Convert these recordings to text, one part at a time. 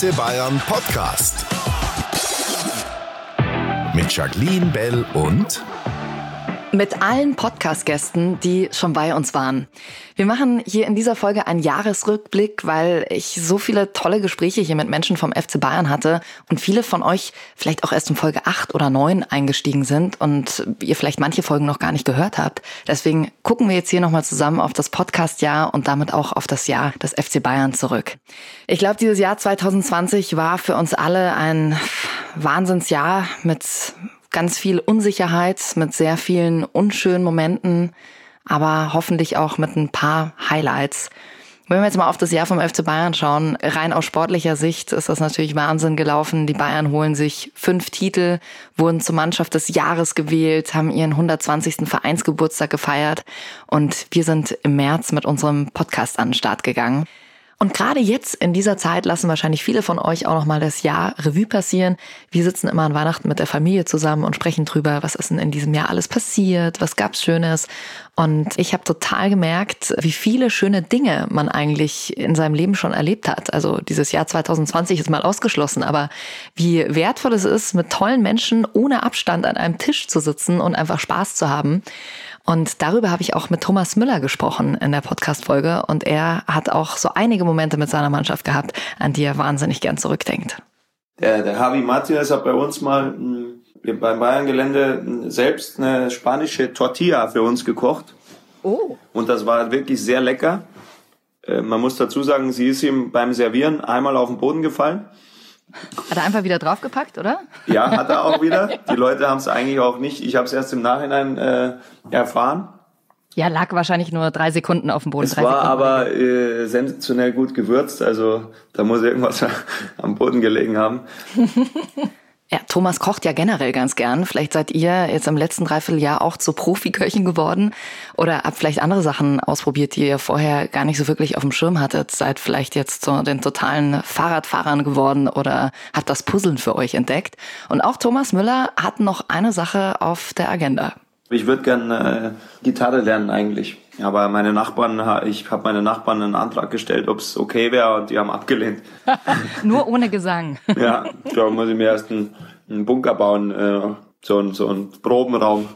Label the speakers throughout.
Speaker 1: FC Bayern Podcast. Mit Jacqueline Bell und
Speaker 2: mit allen Podcast-Gästen, die schon bei uns waren. Wir machen hier in dieser Folge einen Jahresrückblick, weil ich so viele tolle Gespräche hier mit Menschen vom FC Bayern hatte und viele von euch vielleicht auch erst in Folge 8 oder 9 eingestiegen sind und ihr vielleicht manche Folgen noch gar nicht gehört habt. Deswegen gucken wir jetzt hier nochmal zusammen auf das Podcast-Jahr und damit auch auf das Jahr des FC Bayern zurück. Ich glaube, dieses Jahr 2020 war für uns alle ein Wahnsinnsjahr mit ganz viel Unsicherheit, mit sehr vielen unschönen Momenten, aber hoffentlich auch mit ein paar Highlights. Wenn wir jetzt mal auf das Jahr vom FC Bayern schauen, rein aus sportlicher Sicht ist das natürlich Wahnsinn gelaufen. Die Bayern holen sich fünf Titel, wurden zur Mannschaft des Jahres gewählt, haben ihren 120. Vereinsgeburtstag gefeiert und wir sind im März mit unserem Podcast an den Start gegangen. Und gerade jetzt in dieser Zeit lassen wahrscheinlich viele von euch auch noch mal das Jahr Revue passieren. Wir sitzen immer an Weihnachten mit der Familie zusammen und sprechen drüber, was ist denn in diesem Jahr alles passiert, was gab's Schönes. Und ich habe total gemerkt, wie viele schöne Dinge man eigentlich in seinem Leben schon erlebt hat. Also dieses Jahr 2020 ist mal ausgeschlossen, aber wie wertvoll es ist, mit tollen Menschen ohne Abstand an einem Tisch zu sitzen und einfach Spaß zu haben. Und darüber habe ich auch mit Thomas Müller gesprochen in der Podcast-Folge. Und er hat auch so einige Momente mit seiner Mannschaft gehabt, an die er wahnsinnig gern zurückdenkt.
Speaker 3: Der, der Javi Martinez hat bei uns mal hm, beim Bayern-Gelände hm, selbst eine spanische Tortilla für uns gekocht. Oh. Und das war wirklich sehr lecker. Äh, man muss dazu sagen, sie ist ihm beim Servieren einmal auf den Boden gefallen.
Speaker 2: Hat er einfach wieder draufgepackt, oder?
Speaker 3: Ja, hat er auch wieder. Die Leute haben es eigentlich auch nicht. Ich habe es erst im Nachhinein äh, erfahren.
Speaker 2: Ja, lag wahrscheinlich nur drei Sekunden auf dem Boden.
Speaker 3: Es war Sekunden aber äh, sensationell gut gewürzt. Also da muss irgendwas am Boden gelegen haben.
Speaker 2: Ja, Thomas kocht ja generell ganz gern. Vielleicht seid ihr jetzt im letzten Dreivierteljahr auch zu Profiköchen geworden oder habt vielleicht andere Sachen ausprobiert, die ihr vorher gar nicht so wirklich auf dem Schirm hattet. Seid vielleicht jetzt zu den totalen Fahrradfahrern geworden oder habt das Puzzeln für euch entdeckt. Und auch Thomas Müller hat noch eine Sache auf der Agenda.
Speaker 3: Ich würde gerne äh, Gitarre lernen eigentlich. Aber meine Nachbarn, ich habe meine Nachbarn einen Antrag gestellt, ob es okay wäre und die haben abgelehnt.
Speaker 2: Nur ohne Gesang.
Speaker 3: ja, da muss ich mir erst einen, einen Bunker bauen, äh, so, ein, so einen Probenraum.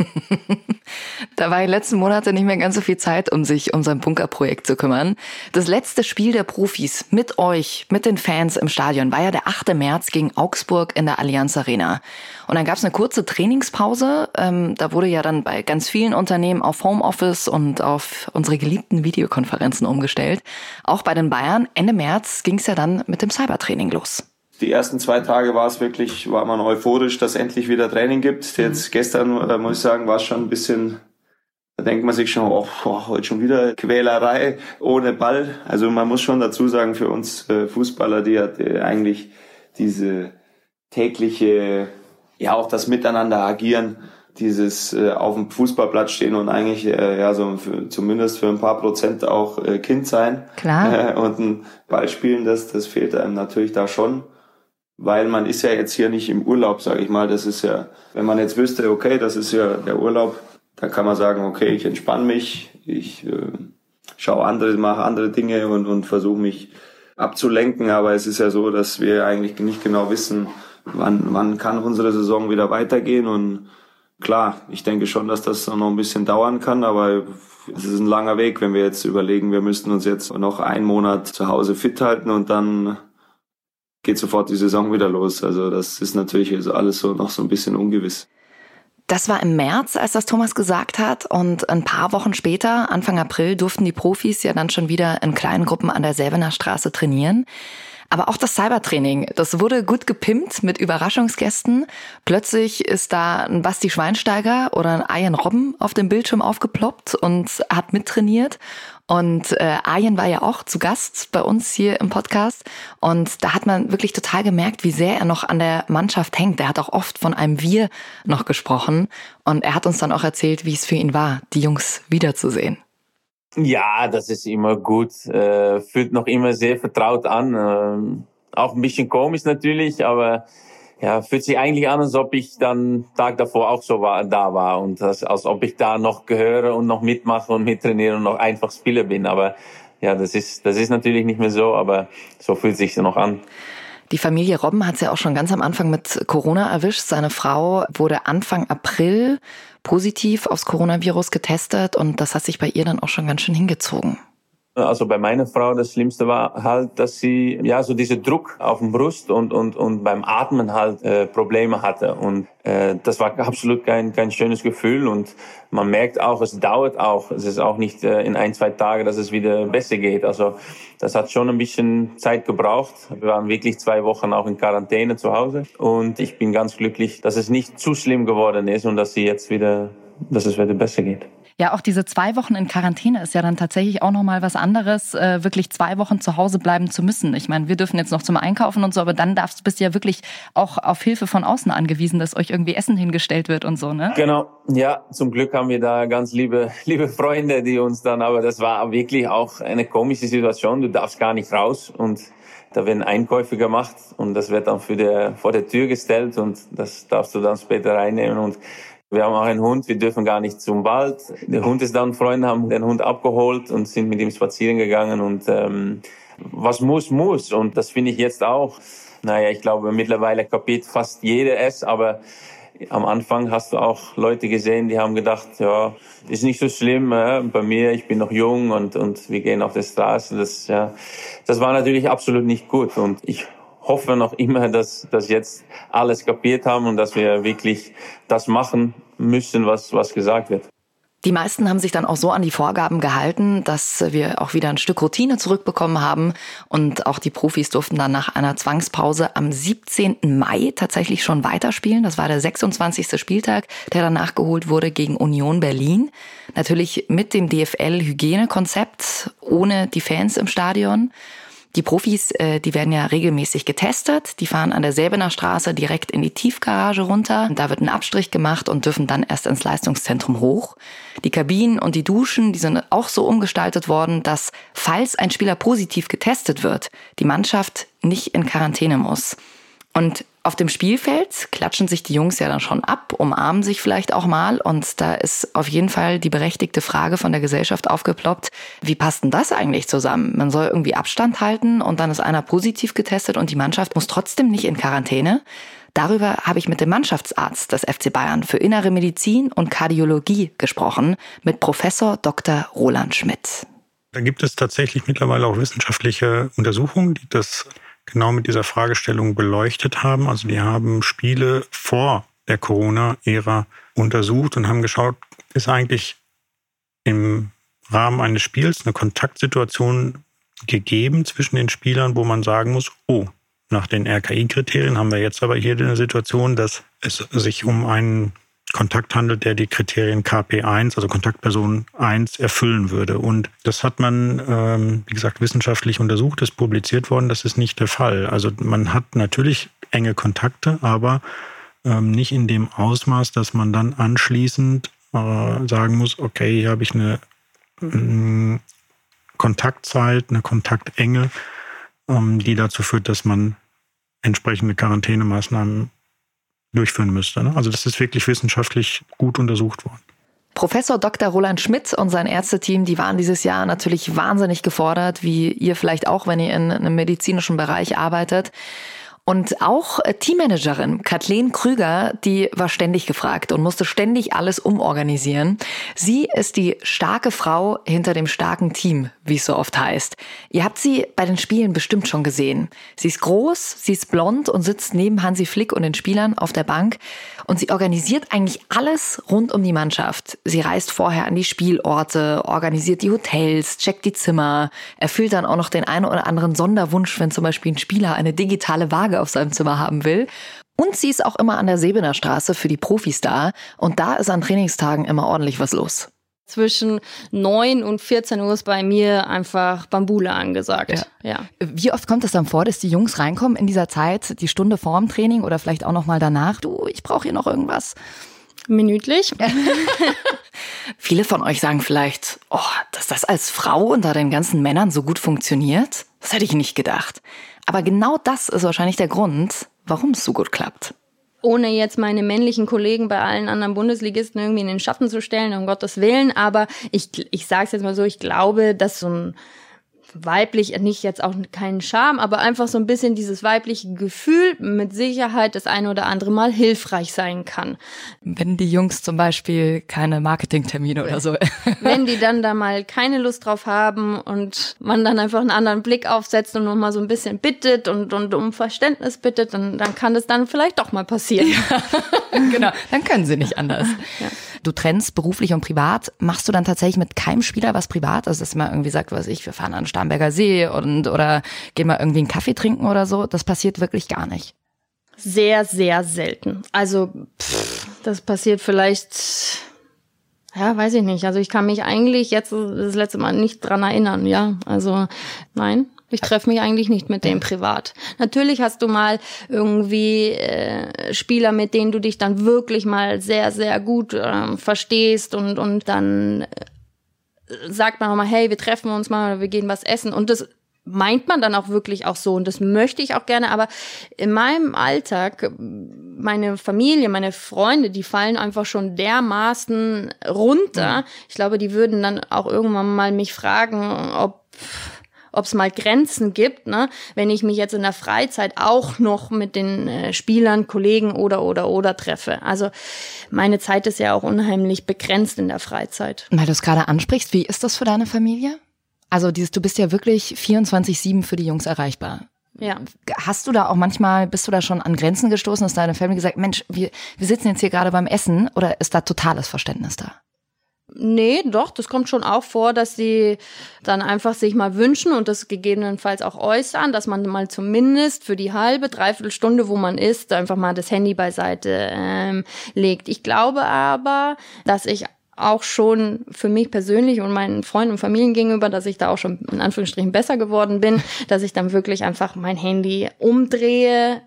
Speaker 2: Da war die letzten Monate nicht mehr ganz so viel Zeit, um sich um sein Bunkerprojekt zu kümmern. Das letzte Spiel der Profis mit euch, mit den Fans im Stadion, war ja der 8. März gegen Augsburg in der Allianz Arena. Und dann gab es eine kurze Trainingspause. Ähm, da wurde ja dann bei ganz vielen Unternehmen auf Homeoffice und auf unsere geliebten Videokonferenzen umgestellt. Auch bei den Bayern. Ende März ging es ja dann mit dem Cybertraining los
Speaker 3: die ersten zwei Tage war es wirklich, war man euphorisch, dass endlich wieder Training gibt. Jetzt mhm. gestern, äh, muss ich sagen, war es schon ein bisschen, da denkt man sich schon, oh, oh, heute schon wieder Quälerei ohne Ball. Also man muss schon dazu sagen, für uns äh, Fußballer, die hat äh, eigentlich diese tägliche, ja auch das Miteinander agieren, dieses äh, auf dem Fußballplatz stehen und eigentlich äh, ja so für, zumindest für ein paar Prozent auch äh, Kind sein
Speaker 2: Klar.
Speaker 3: Äh, und ein Ball spielen, das das fehlt einem natürlich da schon weil man ist ja jetzt hier nicht im Urlaub, sage ich mal. Das ist ja, wenn man jetzt wüsste, okay, das ist ja der Urlaub, dann kann man sagen, okay, ich entspanne mich, ich äh, schaue andere, mache andere Dinge und, und versuche mich abzulenken. Aber es ist ja so, dass wir eigentlich nicht genau wissen, wann, wann kann unsere Saison wieder weitergehen. Und klar, ich denke schon, dass das noch ein bisschen dauern kann, aber es ist ein langer Weg, wenn wir jetzt überlegen, wir müssten uns jetzt noch einen Monat zu Hause fit halten und dann geht sofort die Saison wieder los. Also das ist natürlich also alles so noch so ein bisschen ungewiss.
Speaker 2: Das war im März, als das Thomas gesagt hat. Und ein paar Wochen später, Anfang April, durften die Profis ja dann schon wieder in kleinen Gruppen an der Selvener Straße trainieren. Aber auch das Cybertraining, das wurde gut gepimpt mit Überraschungsgästen. Plötzlich ist da ein Basti Schweinsteiger oder ein Ian Robben auf dem Bildschirm aufgeploppt und hat mittrainiert. Und äh, Arjen war ja auch zu Gast bei uns hier im Podcast. Und da hat man wirklich total gemerkt, wie sehr er noch an der Mannschaft hängt. Er hat auch oft von einem Wir noch gesprochen. Und er hat uns dann auch erzählt, wie es für ihn war, die Jungs wiederzusehen.
Speaker 4: Ja, das ist immer gut. Äh, fühlt noch immer sehr vertraut an. Äh, auch ein bisschen komisch natürlich, aber ja, fühlt sich eigentlich an, als ob ich dann Tag davor auch so war, da war und das, als ob ich da noch gehöre und noch mitmache und mittrainiere und noch einfach Spieler bin. Aber ja, das ist, das ist natürlich nicht mehr so, aber so fühlt sich noch an.
Speaker 2: Die Familie Robben hat es ja auch schon ganz am Anfang mit Corona erwischt. Seine Frau wurde Anfang April positiv aufs Coronavirus getestet und das hat sich bei ihr dann auch schon ganz schön hingezogen.
Speaker 4: Also bei meiner Frau das Schlimmste war halt, dass sie ja so diese Druck auf dem Brust und und und beim Atmen halt äh, Probleme hatte und äh, das war absolut kein kein schönes Gefühl und man merkt auch, es dauert auch, es ist auch nicht äh, in ein zwei Tagen, dass es wieder besser geht. Also das hat schon ein bisschen Zeit gebraucht. Wir waren wirklich zwei Wochen auch in Quarantäne zu Hause und ich bin ganz glücklich, dass es nicht zu schlimm geworden ist und dass sie jetzt wieder, dass es wieder besser geht.
Speaker 2: Ja, auch diese zwei Wochen in Quarantäne ist ja dann tatsächlich auch nochmal was anderes, äh, wirklich zwei Wochen zu Hause bleiben zu müssen. Ich meine, wir dürfen jetzt noch zum Einkaufen und so, aber dann darfst, bist du ja wirklich auch auf Hilfe von außen angewiesen, dass euch irgendwie Essen hingestellt wird und so, ne?
Speaker 4: Genau, ja, zum Glück haben wir da ganz liebe, liebe Freunde, die uns dann, aber das war wirklich auch eine komische Situation. Du darfst gar nicht raus und da werden Einkäufe gemacht und das wird dann für der, vor der Tür gestellt und das darfst du dann später reinnehmen und wir haben auch einen Hund, wir dürfen gar nicht zum Wald. Der Hund ist dann, Freunde haben den Hund abgeholt und sind mit ihm spazieren gegangen und ähm, was muss, muss. Und das finde ich jetzt auch. Naja, ich glaube, mittlerweile kapiert fast jeder es, aber am Anfang hast du auch Leute gesehen, die haben gedacht, ja, ist nicht so schlimm, äh, bei mir, ich bin noch jung und, und wir gehen auf der Straße. Das, ja, das war natürlich absolut nicht gut. Und ich hoffe noch immer, dass, dass jetzt alles kapiert haben und dass wir wirklich das machen müssen, was, was gesagt wird.
Speaker 2: Die meisten haben sich dann auch so an die Vorgaben gehalten, dass wir auch wieder ein Stück Routine zurückbekommen haben. Und auch die Profis durften dann nach einer Zwangspause am 17. Mai tatsächlich schon weiterspielen. Das war der 26. Spieltag, der dann nachgeholt wurde gegen Union Berlin. Natürlich mit dem DFL-Hygienekonzept, ohne die Fans im Stadion. Die Profis, äh, die werden ja regelmäßig getestet. Die fahren an der Säbener Straße direkt in die Tiefgarage runter. Da wird ein Abstrich gemacht und dürfen dann erst ins Leistungszentrum hoch. Die Kabinen und die Duschen, die sind auch so umgestaltet worden, dass, falls ein Spieler positiv getestet wird, die Mannschaft nicht in Quarantäne muss. Und auf dem Spielfeld klatschen sich die Jungs ja dann schon ab, umarmen sich vielleicht auch mal. Und da ist auf jeden Fall die berechtigte Frage von der Gesellschaft aufgeploppt, wie passt denn das eigentlich zusammen? Man soll irgendwie Abstand halten und dann ist einer positiv getestet und die Mannschaft muss trotzdem nicht in Quarantäne. Darüber habe ich mit dem Mannschaftsarzt des FC Bayern für Innere Medizin und Kardiologie gesprochen, mit Professor Dr. Roland Schmidt.
Speaker 5: Da gibt es tatsächlich mittlerweile auch wissenschaftliche Untersuchungen, die das genau mit dieser Fragestellung beleuchtet haben. Also die haben Spiele vor der Corona-Ära untersucht und haben geschaut, ist eigentlich im Rahmen eines Spiels eine Kontaktsituation gegeben zwischen den Spielern, wo man sagen muss, oh, nach den RKI-Kriterien haben wir jetzt aber hier eine Situation, dass es sich um einen Kontakt handelt, der die Kriterien KP1, also Kontaktperson 1, erfüllen würde. Und das hat man, ähm, wie gesagt, wissenschaftlich untersucht, ist publiziert worden. Das ist nicht der Fall. Also man hat natürlich enge Kontakte, aber ähm, nicht in dem Ausmaß, dass man dann anschließend äh, sagen muss, okay, hier habe ich eine äh, Kontaktzeit, eine Kontaktenge, ähm, die dazu führt, dass man entsprechende Quarantänemaßnahmen durchführen müsste. Ne? Also das ist wirklich wissenschaftlich gut untersucht worden.
Speaker 2: Professor Dr. Roland Schmidt und sein Ärzteteam, die waren dieses Jahr natürlich wahnsinnig gefordert, wie ihr vielleicht auch, wenn ihr in einem medizinischen Bereich arbeitet. Und auch äh, Teammanagerin Kathleen Krüger, die war ständig gefragt und musste ständig alles umorganisieren. Sie ist die starke Frau hinter dem starken Team, wie es so oft heißt. Ihr habt sie bei den Spielen bestimmt schon gesehen. Sie ist groß, sie ist blond und sitzt neben Hansi Flick und den Spielern auf der Bank. Und sie organisiert eigentlich alles rund um die Mannschaft. Sie reist vorher an die Spielorte, organisiert die Hotels, checkt die Zimmer, erfüllt dann auch noch den einen oder anderen Sonderwunsch, wenn zum Beispiel ein Spieler eine digitale Waage auf seinem Zimmer haben will. Und sie ist auch immer an der Sebener Straße für die Profis da. Und da ist an Trainingstagen immer ordentlich was los
Speaker 6: zwischen 9 und 14 Uhr ist bei mir einfach Bambule angesagt. Ja. ja.
Speaker 2: Wie oft kommt es dann vor, dass die Jungs reinkommen in dieser Zeit, die Stunde vorm Training oder vielleicht auch noch mal danach? Du, ich brauche hier noch irgendwas.
Speaker 6: Minütlich.
Speaker 2: Viele von euch sagen vielleicht, oh, dass das als Frau unter den ganzen Männern so gut funktioniert, das hätte ich nicht gedacht. Aber genau das ist wahrscheinlich der Grund, warum es so gut klappt
Speaker 6: ohne jetzt meine männlichen Kollegen bei allen anderen Bundesligisten irgendwie in den Schatten zu stellen, um Gottes Willen. Aber ich, ich sage es jetzt mal so, ich glaube, dass so ein weiblich, nicht jetzt auch keinen Charme, aber einfach so ein bisschen dieses weibliche Gefühl mit Sicherheit das eine oder andere Mal hilfreich sein kann.
Speaker 2: Wenn die Jungs zum Beispiel keine Marketingtermine oder so.
Speaker 6: Wenn die dann da mal keine Lust drauf haben und man dann einfach einen anderen Blick aufsetzt und nochmal so ein bisschen bittet und, und um Verständnis bittet, dann, dann kann das dann vielleicht doch mal passieren. Ja.
Speaker 2: genau, dann können sie nicht anders. Ja. Du trennst beruflich und privat. Machst du dann tatsächlich mit keinem Spieler was privat? Also, dass man irgendwie sagt, was ich, wir fahren an den Starnberger See und, oder gehen mal irgendwie einen Kaffee trinken oder so. Das passiert wirklich gar nicht.
Speaker 6: Sehr, sehr selten. Also, pff, das passiert vielleicht, ja, weiß ich nicht. Also, ich kann mich eigentlich jetzt das letzte Mal nicht dran erinnern, ja. Also, nein, ich treffe mich eigentlich nicht mit dem privat. Natürlich hast du mal irgendwie äh, Spieler, mit denen du dich dann wirklich mal sehr, sehr gut äh, verstehst und, und dann äh, sagt man auch mal, hey, wir treffen uns mal oder wir gehen was essen. Und das meint man dann auch wirklich auch so und das möchte ich auch gerne, aber in meinem Alltag, meine Familie, meine Freunde, die fallen einfach schon dermaßen runter. Ich glaube, die würden dann auch irgendwann mal mich fragen, ob ob es mal Grenzen gibt, ne? wenn ich mich jetzt in der Freizeit auch noch mit den äh, Spielern, Kollegen oder oder oder treffe. Also meine Zeit ist ja auch unheimlich begrenzt in der Freizeit.
Speaker 2: Weil du es gerade ansprichst, wie ist das für deine Familie? Also dieses, du bist ja wirklich 24-7 für die Jungs erreichbar.
Speaker 6: Ja.
Speaker 2: Hast du da auch manchmal, bist du da schon an Grenzen gestoßen, dass deine Familie gesagt, Mensch, wir, wir sitzen jetzt hier gerade beim Essen oder ist da totales Verständnis da?
Speaker 6: Nee, doch, das kommt schon auch vor, dass sie dann einfach sich mal wünschen und das gegebenenfalls auch äußern, dass man mal zumindest für die halbe, dreiviertel Stunde, wo man ist, einfach mal das Handy beiseite ähm, legt. Ich glaube aber, dass ich auch schon für mich persönlich und meinen Freunden und Familien gegenüber, dass ich da auch schon in Anführungsstrichen besser geworden bin, dass ich dann wirklich einfach mein Handy umdrehe,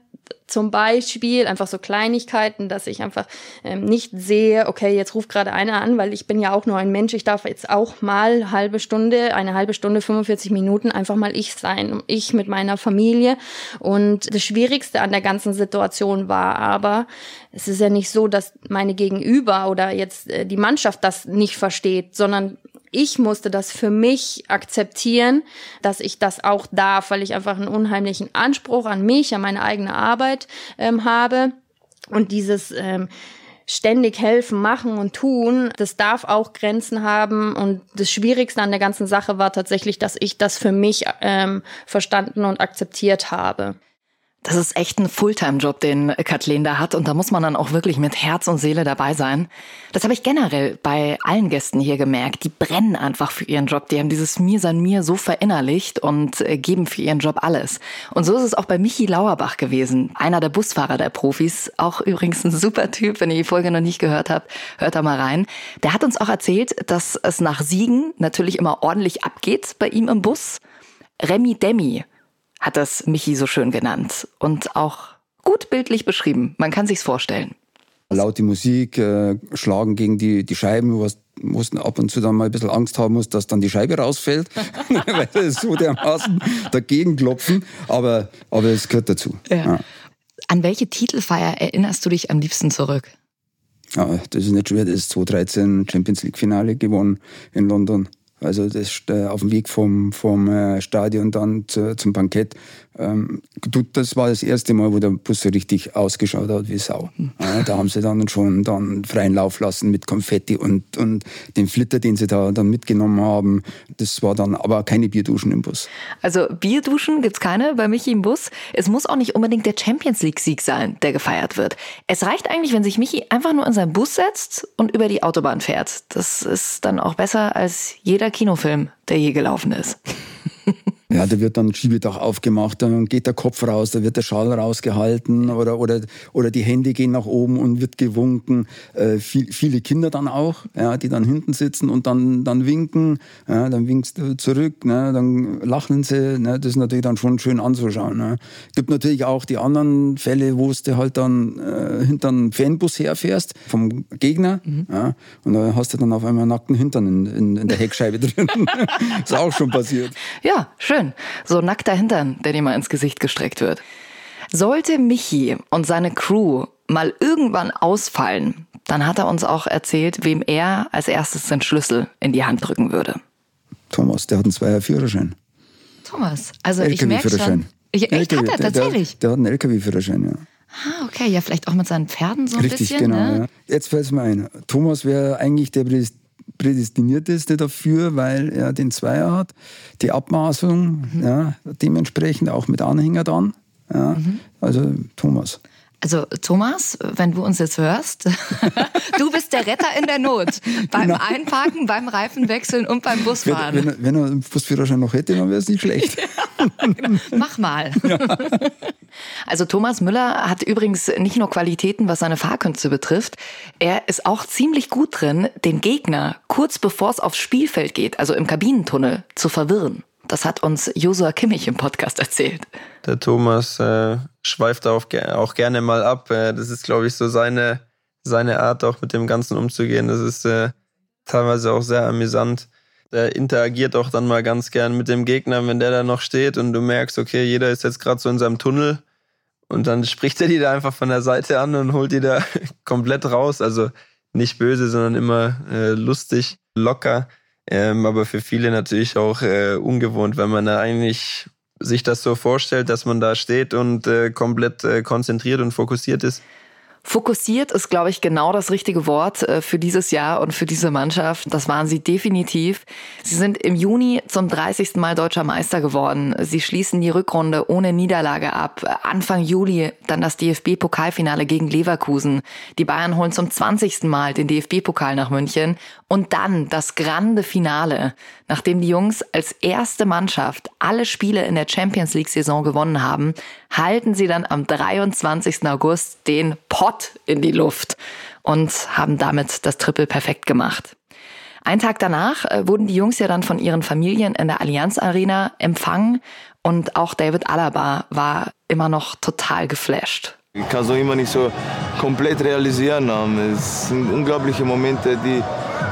Speaker 6: zum Beispiel einfach so Kleinigkeiten, dass ich einfach ähm, nicht sehe, okay, jetzt ruft gerade einer an, weil ich bin ja auch nur ein Mensch, ich darf jetzt auch mal halbe Stunde, eine halbe Stunde, 45 Minuten einfach mal ich sein, ich mit meiner Familie. Und das Schwierigste an der ganzen Situation war aber, es ist ja nicht so, dass meine Gegenüber oder jetzt äh, die Mannschaft das nicht versteht, sondern ich musste das für mich akzeptieren, dass ich das auch darf, weil ich einfach einen unheimlichen Anspruch an mich, an meine eigene Arbeit ähm, habe. Und dieses ähm, ständig helfen, machen und tun, das darf auch Grenzen haben. Und das Schwierigste an der ganzen Sache war tatsächlich, dass ich das für mich ähm, verstanden und akzeptiert habe.
Speaker 2: Das ist echt ein Fulltime-Job, den Kathleen da hat. Und da muss man dann auch wirklich mit Herz und Seele dabei sein. Das habe ich generell bei allen Gästen hier gemerkt. Die brennen einfach für ihren Job. Die haben dieses Mir sein Mir so verinnerlicht und äh, geben für ihren Job alles. Und so ist es auch bei Michi Lauerbach gewesen. Einer der Busfahrer der Profis. Auch übrigens ein super Typ. Wenn ihr die Folge noch nicht gehört habt, hört da mal rein. Der hat uns auch erzählt, dass es nach Siegen natürlich immer ordentlich abgeht bei ihm im Bus. Remi Demi hat das Michi so schön genannt und auch gut bildlich beschrieben. Man kann sich's vorstellen.
Speaker 7: Laute Musik, äh, schlagen gegen die, die Scheiben, was mussten ab und zu dann mal ein bisschen Angst haben muss, dass dann die Scheibe rausfällt, weil das so dermaßen dagegen klopfen. Aber, aber es gehört dazu. Ja. Ja.
Speaker 2: An welche Titelfeier erinnerst du dich am liebsten zurück?
Speaker 7: Ja, das ist nicht schwer. Das ist 2013 Champions League Finale gewonnen in London. Also das äh, auf dem Weg vom, vom äh, Stadion dann zu, zum Bankett ähm, das war das erste Mal, wo der Bus so richtig ausgeschaut hat wie Sau. Ja, da haben sie dann schon dann freien Lauf lassen mit Konfetti und, und den Flitter, den sie da dann mitgenommen haben. Das war dann aber keine Bierduschen im Bus.
Speaker 2: Also Bierduschen gibt's keine bei Michi im Bus. Es muss auch nicht unbedingt der Champions League-Sieg sein, der gefeiert wird. Es reicht eigentlich, wenn sich Michi einfach nur in seinen Bus setzt und über die Autobahn fährt. Das ist dann auch besser als jeder Kinofilm, der je gelaufen ist.
Speaker 7: Ja, da wird dann Schiebedach aufgemacht, dann geht der Kopf raus, da wird der Schal rausgehalten oder, oder, oder die Hände gehen nach oben und wird gewunken. Äh, viel, viele Kinder dann auch, ja, die dann hinten sitzen und dann, dann winken. Ja, dann winkst du zurück, ne, dann lachen sie. Ne, das ist natürlich dann schon schön anzuschauen. Ne. Gibt natürlich auch die anderen Fälle, wo du halt dann äh, hinter einem Fanbus herfährst vom Gegner mhm. ja, und da hast du dann auf einmal einen nackten Hintern in, in, in der Heckscheibe drin. ist auch schon passiert.
Speaker 2: Ja, schön schön. So nackter Hintern, der dir mal ins Gesicht gestreckt wird. Sollte Michi und seine Crew mal irgendwann ausfallen, dann hat er uns auch erzählt, wem er als erstes den Schlüssel in die Hand drücken würde.
Speaker 7: Thomas, der hat einen Zweier Führerschein.
Speaker 2: Thomas. Also ich merke schon. Ich, echt, hat er tatsächlich?
Speaker 7: Der, der, hat einen LKW-Führerschein, ja.
Speaker 2: Ah, okay, ja, vielleicht auch mit seinen Pferden so ein
Speaker 7: Richtig,
Speaker 2: bisschen.
Speaker 7: genau.
Speaker 2: Ne?
Speaker 7: Ja. Jetzt fällt es mir ein. Thomas wäre eigentlich der prädestinierteste dafür, weil er den Zweier hat, die Abmaßung, mhm. ja, dementsprechend auch mit Anhänger dann. Ja. Mhm. Also Thomas.
Speaker 2: Also Thomas, wenn du uns jetzt hörst, du bist der Retter in der Not. Beim genau. Einparken, beim Reifenwechseln und beim Busfahren.
Speaker 7: Wenn, wenn, wenn er einen Busführerschein noch hätte, dann wäre es nicht schlecht.
Speaker 2: genau. Mach mal. Ja. Also Thomas Müller hat übrigens nicht nur Qualitäten, was seine Fahrkünste betrifft. Er ist auch ziemlich gut drin, den Gegner kurz bevor es aufs Spielfeld geht, also im Kabinentunnel, zu verwirren. Das hat uns Josua Kimmich im Podcast erzählt.
Speaker 8: Der Thomas äh, schweift auch, auch, gerne mal ab. Äh, das ist, glaube ich, so seine, seine Art, auch mit dem Ganzen umzugehen. Das ist äh, teilweise auch sehr amüsant. Der interagiert auch dann mal ganz gern mit dem Gegner, wenn der da noch steht und du merkst, okay, jeder ist jetzt gerade so in seinem Tunnel und dann spricht er die da einfach von der Seite an und holt die da komplett raus. Also nicht böse, sondern immer äh, lustig, locker. Ähm, aber für viele natürlich auch äh, ungewohnt, wenn man da eigentlich sich das so vorstellt, dass man da steht und äh, komplett äh, konzentriert und fokussiert ist.
Speaker 2: Fokussiert ist, glaube ich, genau das richtige Wort äh, für dieses Jahr und für diese Mannschaft. Das waren sie definitiv. Sie sind im Juni zum 30. Mal deutscher Meister geworden. Sie schließen die Rückrunde ohne Niederlage ab. Anfang Juli dann das DFB-Pokalfinale gegen Leverkusen. Die Bayern holen zum 20. Mal den DFB-Pokal nach München. Und dann das grande Finale. Nachdem die Jungs als erste Mannschaft alle Spiele in der Champions League-Saison gewonnen haben, halten sie dann am 23. August den Pott in die Luft und haben damit das Triple perfekt gemacht. Ein Tag danach äh, wurden die Jungs ja dann von ihren Familien in der Allianz Arena empfangen und auch David Alaba war immer noch total geflasht.
Speaker 9: Ich kann es noch immer nicht so komplett realisieren. Es sind unglaubliche Momente, die,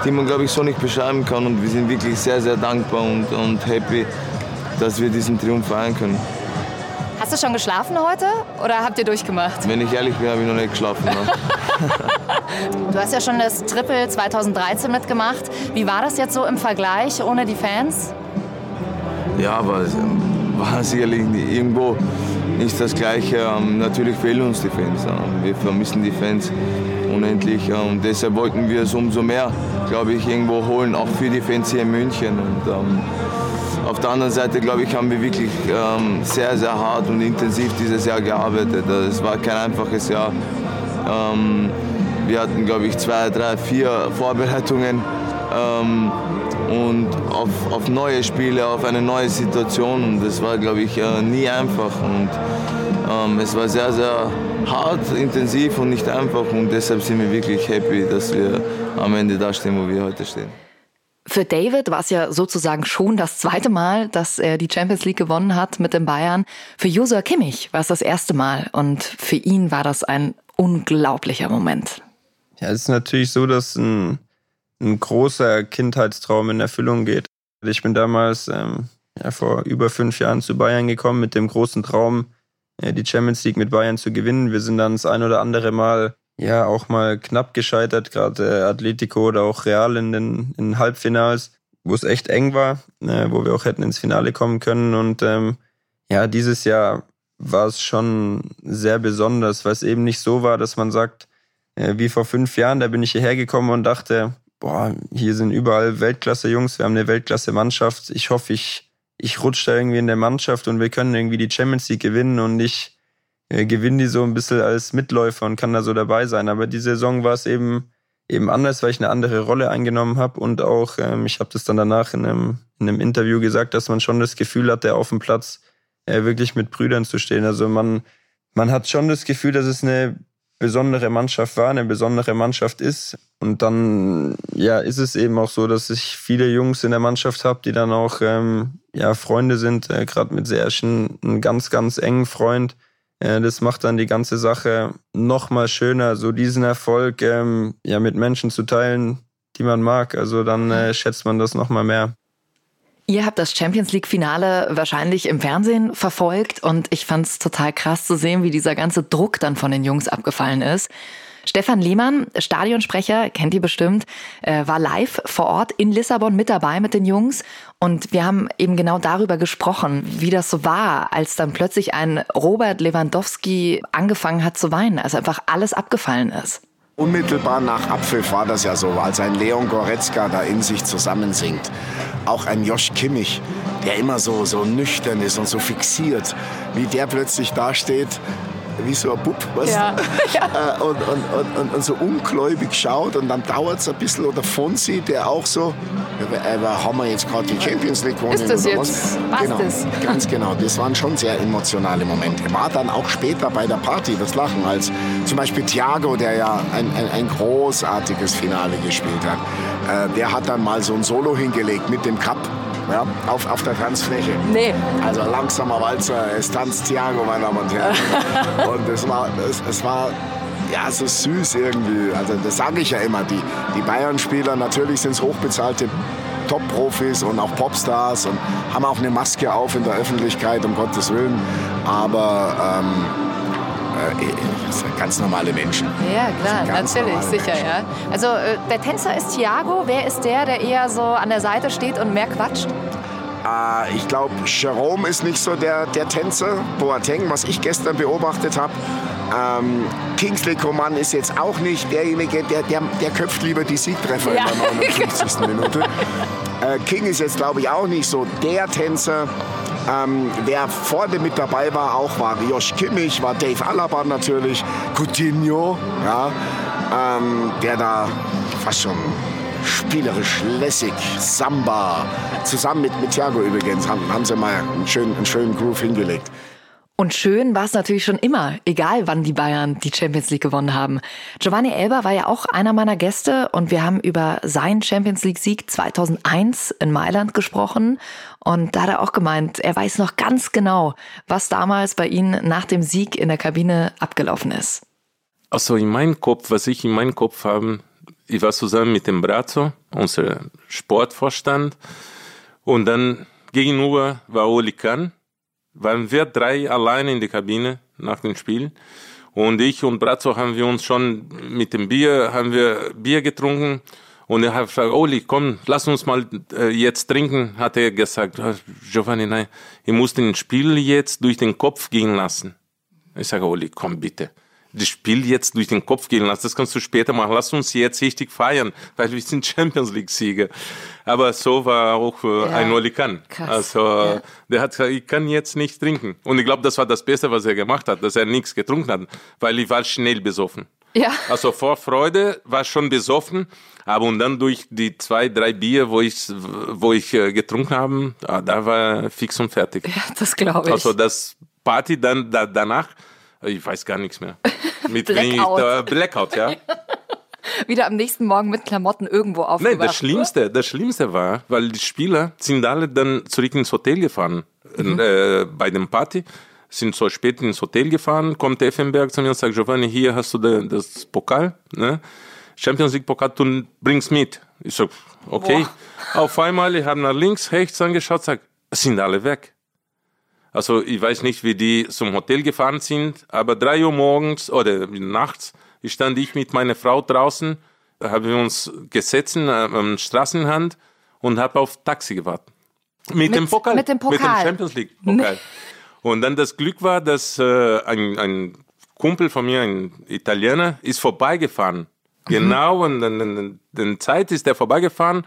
Speaker 9: die man, glaube ich, so nicht beschreiben kann. Und wir sind wirklich sehr, sehr dankbar und, und happy, dass wir diesen Triumph feiern können.
Speaker 2: Hast du schon geschlafen heute oder habt ihr durchgemacht?
Speaker 9: Wenn ich ehrlich bin, habe ich noch nicht geschlafen. Ne?
Speaker 2: du hast ja schon das Triple 2013 mitgemacht. Wie war das jetzt so im Vergleich ohne die Fans?
Speaker 9: Ja, aber es war sicherlich irgendwo nicht das Gleiche. Ähm, natürlich fehlen uns die Fans. Ähm, wir vermissen die Fans unendlich. Ähm, und deshalb wollten wir es umso mehr, glaube ich, irgendwo holen, auch für die Fans hier in München. Und, auf der anderen Seite, glaube ich, haben wir wirklich ähm, sehr, sehr hart und intensiv dieses Jahr gearbeitet. Es war kein einfaches Jahr. Ähm, wir hatten, glaube ich, zwei, drei, vier Vorbereitungen ähm, und auf, auf, neue Spiele, auf eine neue Situation. Und das war, glaube ich, äh, nie einfach. Und ähm, es war sehr, sehr hart, intensiv und nicht einfach. Und deshalb sind wir wirklich happy, dass wir am Ende da stehen, wo wir heute stehen.
Speaker 2: Für David war es ja sozusagen schon das zweite Mal, dass er die Champions League gewonnen hat mit den Bayern. Für Josua Kimmich war es das erste Mal und für ihn war das ein unglaublicher Moment.
Speaker 8: Ja, es ist natürlich so, dass ein, ein großer Kindheitstraum in Erfüllung geht. Ich bin damals ähm, ja, vor über fünf Jahren zu Bayern gekommen mit dem großen Traum, äh, die Champions League mit Bayern zu gewinnen. Wir sind dann das ein oder andere Mal ja auch mal knapp gescheitert, gerade Atletico oder auch Real in den in Halbfinals, wo es echt eng war, äh, wo wir auch hätten ins Finale kommen können. Und ähm, ja, dieses Jahr war es schon sehr besonders, weil es eben nicht so war, dass man sagt, äh, wie vor fünf Jahren, da bin ich hierher gekommen und dachte, boah, hier sind überall Weltklasse-Jungs, wir haben eine Weltklasse-Mannschaft. Ich hoffe, ich, ich rutsche da irgendwie in der Mannschaft und wir können irgendwie die Champions League gewinnen und nicht äh, gewinne die so ein bisschen als Mitläufer und kann da so dabei sein. Aber die Saison war es eben eben anders, weil ich eine andere Rolle eingenommen habe und auch, ähm, ich habe das dann danach in einem, in einem Interview gesagt, dass man schon das Gefühl hatte, auf dem Platz äh, wirklich mit Brüdern zu stehen. Also man, man hat schon das Gefühl, dass es eine besondere Mannschaft war, eine besondere Mannschaft ist. Und dann ja, ist es eben auch so, dass ich viele Jungs in der Mannschaft habe, die dann auch ähm, ja, Freunde sind, äh, gerade mit Serschen, einen ganz, ganz engen Freund, das macht dann die ganze Sache noch mal schöner, so diesen Erfolg ähm, ja mit Menschen zu teilen, die man mag. Also dann äh, schätzt man das noch mal mehr.
Speaker 2: Ihr habt das Champions League Finale wahrscheinlich im Fernsehen verfolgt und ich fand es total krass zu sehen, wie dieser ganze Druck dann von den Jungs abgefallen ist. Stefan Lehmann, Stadionsprecher, kennt ihr bestimmt, äh, war live vor Ort in Lissabon mit dabei mit den Jungs. Und wir haben eben genau darüber gesprochen, wie das so war, als dann plötzlich ein Robert Lewandowski angefangen hat zu weinen, als einfach alles abgefallen ist.
Speaker 10: Unmittelbar nach Abpfiff war das ja so, als ein Leon Goretzka da in sich zusammensinkt. Auch ein Josh Kimmich, der immer so, so nüchtern ist und so fixiert, wie der plötzlich dasteht wie so ein Bub, weißt
Speaker 2: Ja.
Speaker 10: Äh, und, und, und, und, so ungläubig schaut und dann dauert es ein bisschen. Oder Fonsi, der auch so, aber haben wir jetzt gerade die Champions League gewonnen?
Speaker 2: Ist das
Speaker 10: oder
Speaker 2: jetzt?
Speaker 10: Was?
Speaker 2: Passt
Speaker 10: genau,
Speaker 2: es?
Speaker 10: Ganz genau, das waren schon sehr emotionale Momente. War dann auch später bei der Party das Lachen, als zum Beispiel Thiago, der ja ein, ein, ein großartiges Finale gespielt hat, äh, der hat dann mal so ein Solo hingelegt mit dem Cup. Ja, auf, auf der Tanzfläche.
Speaker 2: Nee.
Speaker 10: Also langsamer Walzer, es tanzt Thiago, meine Damen und Herren. und es war, es, es war ja, so süß irgendwie. Also das sage ich ja immer. Die, die Bayern-Spieler, natürlich sind es hochbezahlte Top-Profis und auch Popstars und haben auch eine Maske auf in der Öffentlichkeit, um Gottes Willen. Aber ähm, äh, das sind ganz normale Menschen.
Speaker 2: Ja, klar, natürlich, sicher, ja. Also äh, der Tänzer ist Thiago. Wer ist der, der eher so an der Seite steht und mehr quatscht?
Speaker 10: Äh, ich glaube, Jerome ist nicht so der, der Tänzer. Boateng, was ich gestern beobachtet habe. Ähm, Kingsley Coman ist jetzt auch nicht derjenige, der, der, der köpft lieber die Siegtreffer
Speaker 2: Ja.
Speaker 10: in der 59. Minute. Äh, King ist jetzt, glaube ich, auch nicht so der Tänzer. Ähm, wer vorne mit dabei war, auch war Josh Kimmich, war Dave Alaba natürlich, Coutinho, ja, ähm, der da fast schon spielerisch lässig, Samba, zusammen mit, mit Thiago übrigens, haben, haben sie mal einen schönen, einen schönen Groove hingelegt.
Speaker 2: Und schön war es natürlich schon immer, egal wann die Bayern die Champions League gewonnen haben. Giovanni Elber war ja auch einer meiner Gäste und wir haben über seinen Champions League-Sieg 2001 in Mailand gesprochen. Und da hat er auch gemeint, er weiß noch ganz genau, was damals bei ihnen nach dem Sieg in der Kabine abgelaufen ist.
Speaker 11: Also in meinem Kopf, was ich in meinem Kopf habe, ich war zusammen mit dem Brazzo, unser Sportvorstand, und dann gegenüber war Oli Kahn, waren wir drei alleine in der Kabine nach dem Spiel. Und ich und Brazzo haben wir uns schon mit dem Bier, haben wir Bier getrunken. Und er hat gesagt, Oli, komm, lass uns mal äh, jetzt trinken, hat er gesagt. "Ah, Giovanni, nein, ich muss den Spiel jetzt durch den Kopf gehen lassen. Ich sage, Oli, komm bitte. Das Spiel jetzt durch den Kopf gehen lassen, das kannst du später machen. Lass uns jetzt richtig feiern, weil wir sind Champions League-Sieger. Aber so war auch äh,
Speaker 2: Ja.
Speaker 11: ein Oli Kahn.
Speaker 2: Krass.
Speaker 11: Also
Speaker 2: Ja.
Speaker 11: der hat gesagt, ich kann jetzt nicht trinken. Und ich glaube, das war das Beste, was er gemacht hat, dass er nichts getrunken hat, weil ich war schnell besoffen.
Speaker 2: Ja.
Speaker 11: Also vor Freude war schon besoffen, aber und dann durch die zwei, drei Bier, wo ich, wo ich äh, getrunken habe, ah, da war fix und fertig.
Speaker 2: Ja, das glaube ich.
Speaker 11: Also das Party dann da, danach, ich weiß gar nichts mehr. Mit
Speaker 2: Blackout.
Speaker 11: wenig- äh, Blackout, ja.
Speaker 2: Wieder am nächsten Morgen mit Klamotten irgendwo aufgewacht.
Speaker 11: Nein, das Schlimmste, das Schlimmste war, weil die Spieler sind alle dann zurück ins Hotel gefahren. Äh, bei dem Party sind so spät ins Hotel gefahren, kommt Effenberg zu mir und sagt, Giovanni, hier hast du de, das Pokal, ne? Champions League Pokal, du bringst mit. Ich sag, okay. Auf einmal, ich habe nach links, rechts angeschaut, sag, sind alle weg. Also ich weiß nicht, wie die zum Hotel gefahren sind, aber drei Uhr morgens oder nachts stand ich mit meiner Frau draußen, da haben wir uns gesetzt äh, am Straßenrand und habe auf Taxi gewartet. Mit,
Speaker 2: Mit-
Speaker 11: dem Pokal.
Speaker 2: mit dem
Speaker 11: Mit dem
Speaker 2: Pokal.
Speaker 11: Champions League Pokal. Und dann das Glück war, dass äh, ein, ein Kumpel von mir, ein Italiener, ist vorbeigefahren. Genau, und dann, dann, dann Zeit ist er vorbeigefahren,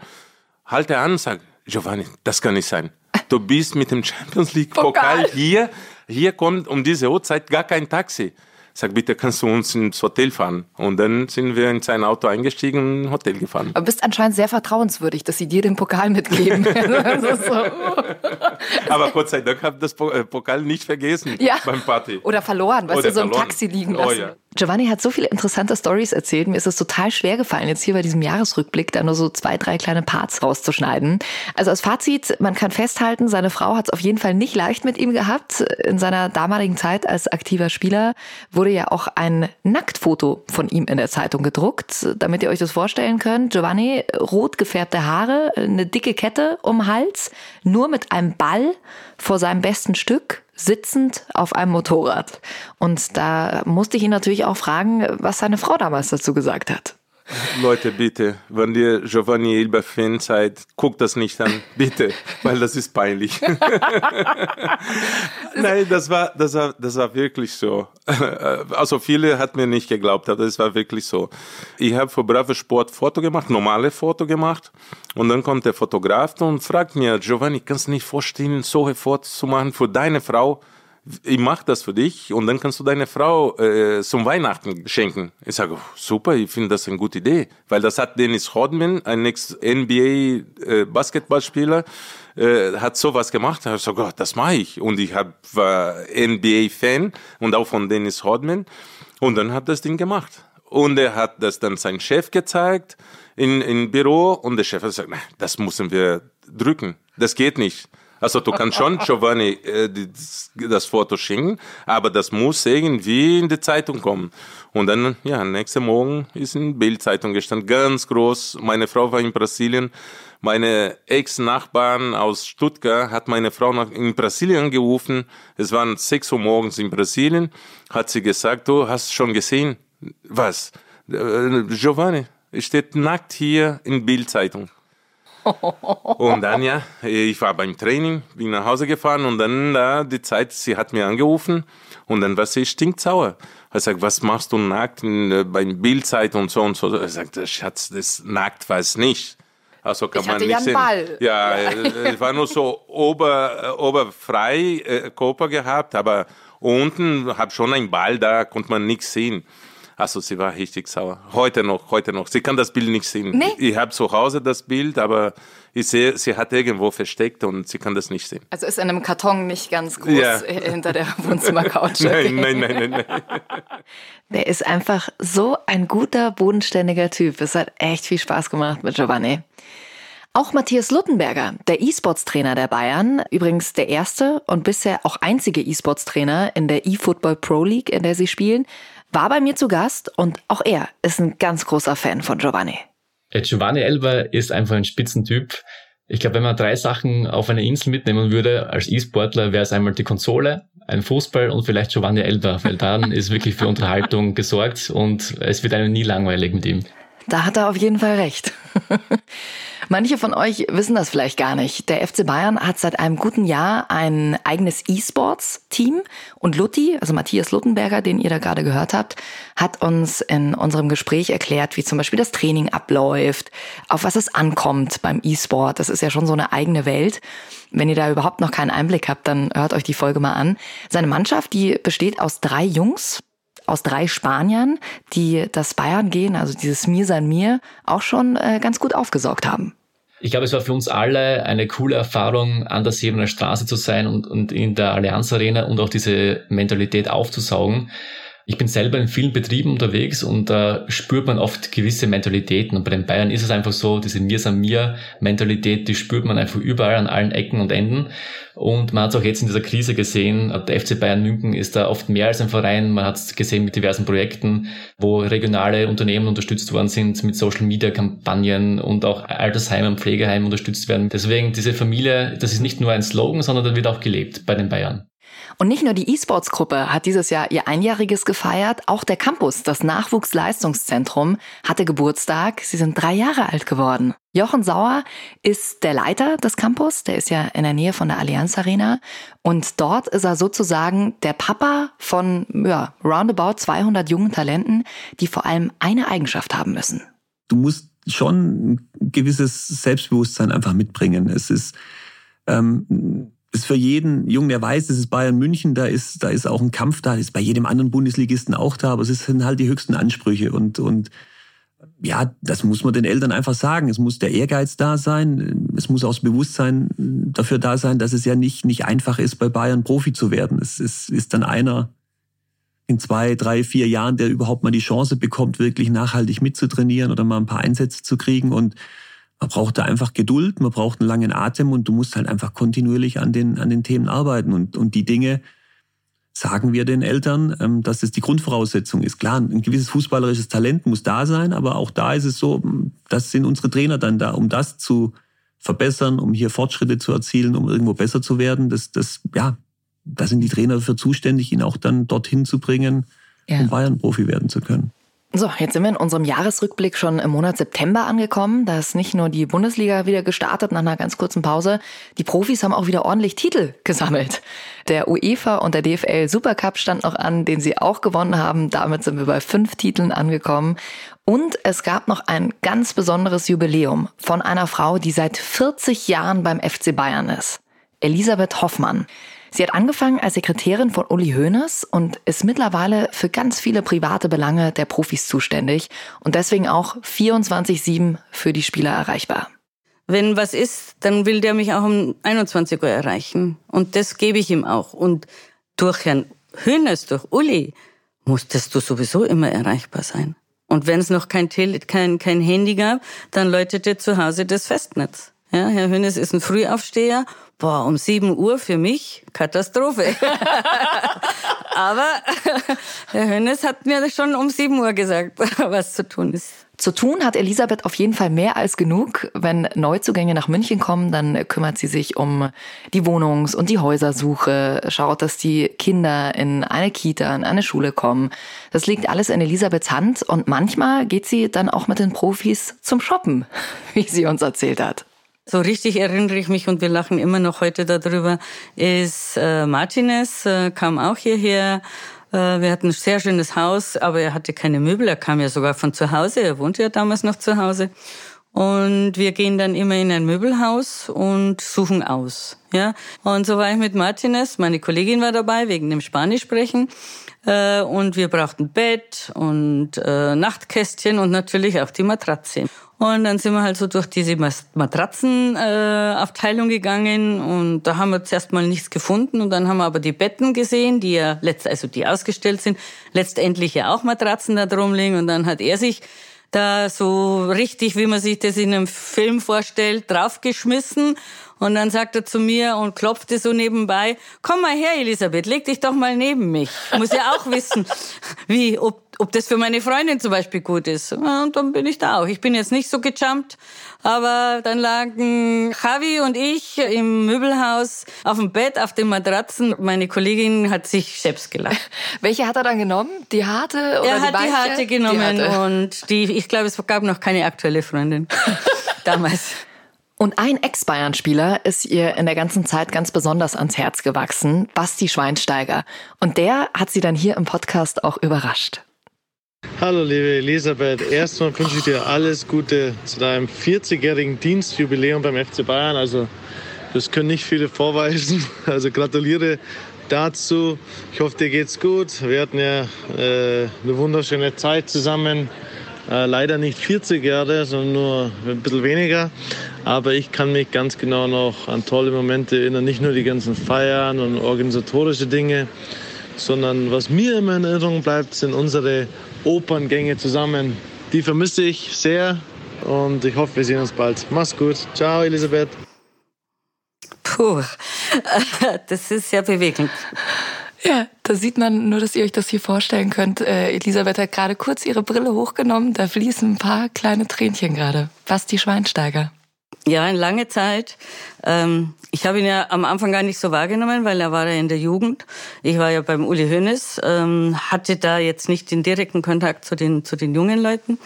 Speaker 11: halt er an und sagt, Giovanni, das kann nicht sein. Du bist mit dem Champions League Pokal
Speaker 2: Pokal.
Speaker 11: hier, hier kommt um diese Uhrzeit gar kein Taxi. Sag, bitte kannst du uns ins Hotel fahren? Und dann sind wir in sein Auto eingestiegen und ins Hotel gefahren.
Speaker 2: Aber bist anscheinend sehr vertrauenswürdig, dass sie dir den Pokal mitgeben.
Speaker 11: Aber Gott sei Dank habe das äh, Pokal nicht vergessen
Speaker 2: Ja.
Speaker 11: beim Party.
Speaker 2: Oder verloren,
Speaker 11: Oder
Speaker 2: du, so im. Taxi liegen
Speaker 11: Oh,
Speaker 2: lassen.
Speaker 11: ja.
Speaker 2: Giovanni hat so viele interessante Stories erzählt. Mir ist es total schwer gefallen, jetzt hier bei diesem Jahresrückblick da nur so zwei, drei kleine Parts rauszuschneiden. Also als Fazit, man kann festhalten, seine Frau hat es auf jeden Fall nicht leicht mit ihm gehabt. In seiner damaligen Zeit als aktiver Spieler wurde ja auch ein Nacktfoto von ihm in der Zeitung gedruckt. Damit ihr euch das vorstellen könnt, Giovanni, rot gefärbte Haare, eine dicke Kette um den Hals, nur mit einem Ball vor seinem besten Stück, sitzend auf einem Motorrad. Und da musste ich ihn natürlich auch fragen, was seine Frau damals dazu gesagt hat.
Speaker 11: Leute, bitte, wenn ihr Giovanni Elba Fan seid, guckt das nicht an, bitte, weil das ist peinlich. Nein, das war, das war, das war wirklich so. Also viele hat mir nicht geglaubt, aber es war wirklich so. Ich habe für Bravo Sport Foto gemacht, normale Foto gemacht, und dann kommt der Fotograf und fragt mir, Giovanni, kannst du nicht vorstellen, so ein Foto zu machen für deine Frau? Ich mache das für dich und dann kannst du deine Frau äh, zum Weihnachten schenken. Ich sage, super, ich finde das eine gute Idee, weil das hat Dennis Rodman, ein Ex-NBA-Basketballspieler, äh, äh, hat sowas gemacht. Ich sage, Gott, das mache ich. Und ich hab, war NBA-Fan und auch von Dennis Rodman. Und dann hat das Ding gemacht. Und er hat das dann seinem Chef gezeigt in, in Büro und der Chef hat gesagt, das müssen wir drücken. Das geht nicht. Also du kannst schon Giovanni äh, das, Foto schicken, aber das muss irgendwie in die Zeitung kommen. Und dann, ja, nächsten Morgen ist in Bildzeitung gestanden, ganz groß. Meine Frau war in Brasilien. Meine Ex-Nachbarn aus Stuttgart hat meine Frau nach, in Brasilien gerufen. Es waren sechs Uhr morgens in Brasilien. Hat sie gesagt, du hast schon gesehen, was? Äh, Giovanni steht nackt hier in Bildzeitung. Und dann ja, ich war beim Training, bin nach Hause gefahren und dann da die Zeit, sie hat mir angerufen und dann war sie stinksauer. Er sagt, was machst du nackt in, äh, beim Bildzeit und so und so. Er sagt, Schatz, das nackt war es nicht. Also kann
Speaker 2: ich
Speaker 11: man
Speaker 2: hatte
Speaker 11: nicht
Speaker 2: ja einen
Speaker 11: sehen.
Speaker 2: Ball.
Speaker 11: Ja, äh, es war nur so ober, äh, oberfrei äh, Körper gehabt, aber unten hab schon ein Ball, da konnte man nichts sehen. Also sie war richtig sauer. Heute noch, heute noch. Sie kann das Bild nicht sehen.
Speaker 2: Nee.
Speaker 11: Ich habe zu Hause das Bild, aber ich sehe, sie hat irgendwo versteckt und sie kann das nicht sehen.
Speaker 2: Also ist in einem Karton nicht ganz groß
Speaker 11: Ja.
Speaker 2: hinter der Wohnzimmercouch. okay.
Speaker 11: Nein, nein, nein, nein, nein.
Speaker 2: Der ist einfach so ein guter, bodenständiger Typ. Es hat echt viel Spaß gemacht mit Giovanni. Auch Matthias Luttenberger, der E-Sports-Trainer der Bayern, übrigens der erste und bisher auch einzige E-Sports-Trainer in der eFootball Pro League, in der sie spielen, war bei mir zu Gast und auch er ist ein ganz großer Fan von Giovanni.
Speaker 12: Giovanni Elba ist einfach ein Spitzentyp. Ich glaube, wenn man drei Sachen auf eine Insel mitnehmen würde als E-Sportler, wäre es einmal die Konsole, ein Fußball und vielleicht Giovanni Elba, weil dann ist wirklich für Unterhaltung gesorgt und es wird einem nie langweilig mit ihm.
Speaker 2: Da hat er auf jeden Fall recht. Manche von euch wissen das vielleicht gar nicht. Der FC Bayern hat seit einem guten Jahr ein eigenes E-Sports-Team und Lutti, also Matthias Luttenberger, den ihr da gerade gehört habt, hat uns in unserem Gespräch erklärt, wie zum Beispiel das Training abläuft, auf was es ankommt beim E-Sport. Das ist ja schon so eine eigene Welt. Wenn ihr da überhaupt noch keinen Einblick habt, dann hört euch die Folge mal an. Seine Mannschaft, die besteht aus drei Jungs, aus drei Spaniern, die das Bayern gehen, also dieses Mir sein Mir, auch schon äh, ganz gut aufgesaugt haben.
Speaker 12: Ich glaube, es war für uns alle eine coole Erfahrung, an der Sebener Straße zu sein und, und in der Allianz Arena und auch diese Mentalität aufzusaugen. Ich bin selber in vielen Betrieben unterwegs und da spürt man oft gewisse Mentalitäten. Und bei den Bayern ist es einfach so, diese Mir san mir Mentalität, die spürt man einfach überall an allen Ecken und Enden. Und man hat es auch jetzt in dieser Krise gesehen. Der FC Bayern München ist da oft mehr als ein Verein. Man hat es gesehen mit diversen Projekten, wo regionale Unternehmen unterstützt worden sind, mit Social Media Kampagnen und auch Altersheime und Pflegeheimen unterstützt werden. Deswegen diese Familie, das ist nicht nur ein Slogan, sondern das wird auch gelebt bei den Bayern.
Speaker 2: Und nicht nur die E-Sports-Gruppe hat dieses Jahr ihr Einjähriges gefeiert, auch der Campus, das Nachwuchsleistungszentrum, hatte Geburtstag. Sie sind drei Jahre alt geworden. Jochen Sauer ist der Leiter des Campus, der ist ja in der Nähe von der Allianz Arena. Und dort ist er sozusagen der Papa von ja, roundabout 200 jungen Talenten, die vor allem eine Eigenschaft haben müssen.
Speaker 13: du musst schon ein gewisses Selbstbewusstsein einfach mitbringen. Es ist, ähm, ist für jeden Jungen, der weiß, das ist Bayern München, da ist, da ist auch ein Kampf da, das ist bei jedem anderen Bundesligisten auch da, aber es sind halt die höchsten Ansprüche und, und ja, das muss man den Eltern einfach sagen. Es muss der Ehrgeiz da sein. Es muss auch das Bewusstsein dafür da sein, dass es ja nicht, nicht einfach ist, bei Bayern Profi zu werden. Es ist, ist dann einer in zwei, drei, vier Jahren, der überhaupt mal die Chance bekommt, wirklich nachhaltig mitzutrainieren oder mal ein paar Einsätze zu kriegen. Und man braucht da einfach Geduld, man braucht einen langen Atem und du musst halt einfach kontinuierlich an den, an den Themen arbeiten. Und, und die Dinge sagen wir den Eltern, ähm, dass das die Grundvoraussetzung ist. Klar, ein gewisses fußballerisches Talent muss da sein, aber auch da ist es so, das sind unsere Trainer dann da, um das zu verbessern, um hier Fortschritte zu erzielen, um irgendwo besser zu werden. Das, das, ja, da sind die Trainer dafür zuständig, ihn auch dann dorthin zu bringen, ja. um Bayern-Profi werden zu können.
Speaker 2: So, jetzt sind wir in unserem Jahresrückblick schon im Monat September angekommen. Da ist nicht nur die Bundesliga wieder gestartet nach einer ganz kurzen Pause. Die Profis haben auch wieder ordentlich Titel gesammelt. Der UEFA und der DFL Supercup stand noch an, den sie auch gewonnen haben. Damit sind wir bei fünf Titeln angekommen. Und es gab noch ein ganz besonderes Jubiläum von einer Frau, die seit 40 Jahren beim FC Bayern ist. Elisabeth Hoffmann. Sie hat angefangen als Sekretärin von Uli Hoeneß und ist mittlerweile für ganz viele private Belange der Profis zuständig und deswegen auch 24-7 für die Spieler erreichbar.
Speaker 14: Wenn was ist, dann will der mich auch um 21 Uhr erreichen. Und das gebe ich ihm auch. Und durch Herrn Hoeneß, durch Uli, musstest du sowieso immer erreichbar sein. Und wenn es noch kein, Tele kein, kein Handy gab, dann läutete zu Hause das Festnetz. Ja, Herr Hönes ist ein Frühaufsteher. Boah, um 7 Uhr für mich Katastrophe. Aber Herr Hönes hat mir schon um 7 Uhr gesagt, was zu tun ist.
Speaker 2: Zu tun hat Elisabeth auf jeden Fall mehr als genug. Wenn Neuzugänge nach München kommen, dann kümmert sie sich um die Wohnungs- und die Häusersuche, schaut, dass die Kinder in eine Kita, in eine Schule kommen. Das liegt alles in Elisabeths Hand und manchmal geht sie dann auch mit den Profis zum Shoppen, wie sie uns erzählt hat.
Speaker 14: So richtig erinnere ich mich und wir lachen immer noch heute darüber, ist äh, Martinez, äh, kam auch hierher. Äh, wir hatten ein sehr schönes Haus, aber er hatte keine Möbel. Er kam ja sogar von zu Hause. Er wohnte ja damals noch zu Hause. Und wir gehen dann immer in ein Möbelhaus und suchen aus. Ja? Und so war ich mit Martinez. Meine Kollegin war dabei wegen dem Spanisch sprechen. Äh, und wir brauchten Bett und äh, Nachtkästchen und natürlich auch die Matratze. Und dann sind wir halt so durch diese Matratzenabteilung äh, gegangen und da haben wir zuerst mal nichts gefunden und dann haben wir aber die Betten gesehen, die ja letzt, also die ausgestellt sind, letztendlich ja auch Matratzen da drum liegen und dann hat er sich da so richtig, wie man sich das in einem Film vorstellt, draufgeschmissen und dann sagt er zu mir und klopfte so nebenbei, komm mal her, Elisabeth, leg dich doch mal neben mich. Ich muss ja auch wissen, wie, ob, ob das für meine Freundin zum Beispiel gut ist. Und dann bin ich da auch. Ich bin jetzt nicht so gejumpt, aber dann lagen Javi und ich im Möbelhaus auf dem Bett, auf den Matratzen. Meine Kollegin hat sich selbst gelacht.
Speaker 2: Welche hat er dann genommen? Die harte oder
Speaker 14: er
Speaker 2: die
Speaker 14: hat die harte genommen die harte. und die, ich glaube, es gab noch keine aktuelle Freundin damals.
Speaker 2: Und ein Ex-Bayern-Spieler ist ihr in der ganzen Zeit ganz besonders ans Herz gewachsen, Basti Schweinsteiger. Und der hat sie dann hier im Podcast auch überrascht.
Speaker 15: Hallo liebe Elisabeth, erstmal wünsche ich dir alles Gute zu deinem 40-jährigen Dienstjubiläum beim FC Bayern. Also das können nicht viele vorweisen. Also gratuliere dazu. Ich hoffe, dir geht's gut. Wir hatten ja äh, eine wunderschöne Zeit zusammen. Äh, leider nicht 40 Jahre, sondern nur ein bisschen weniger. Aber ich kann mich ganz genau noch an tolle Momente erinnern. Nicht nur die ganzen Feiern und organisatorische Dinge, sondern was mir immer in Erinnerung bleibt, sind unsere Operngänge zusammen. Die vermisse ich sehr und ich hoffe, wir sehen uns bald. Mach's gut. Ciao, Elisabeth.
Speaker 14: Puh, das ist sehr bewegend.
Speaker 2: Ja, da sieht man nur, dass ihr euch das hier vorstellen könnt. Äh, Elisabeth hat gerade kurz ihre Brille hochgenommen. Da fließen ein paar kleine Tränchen gerade. Basti Schweinsteiger.
Speaker 14: Ja, eine lange Zeit. Ähm, ich habe ihn ja am Anfang gar nicht so wahrgenommen, weil er war ja in der Jugend. Ich war ja beim Uli Hoeneß, ähm, hatte da jetzt nicht den direkten Kontakt zu den, zu den jungen Leuten.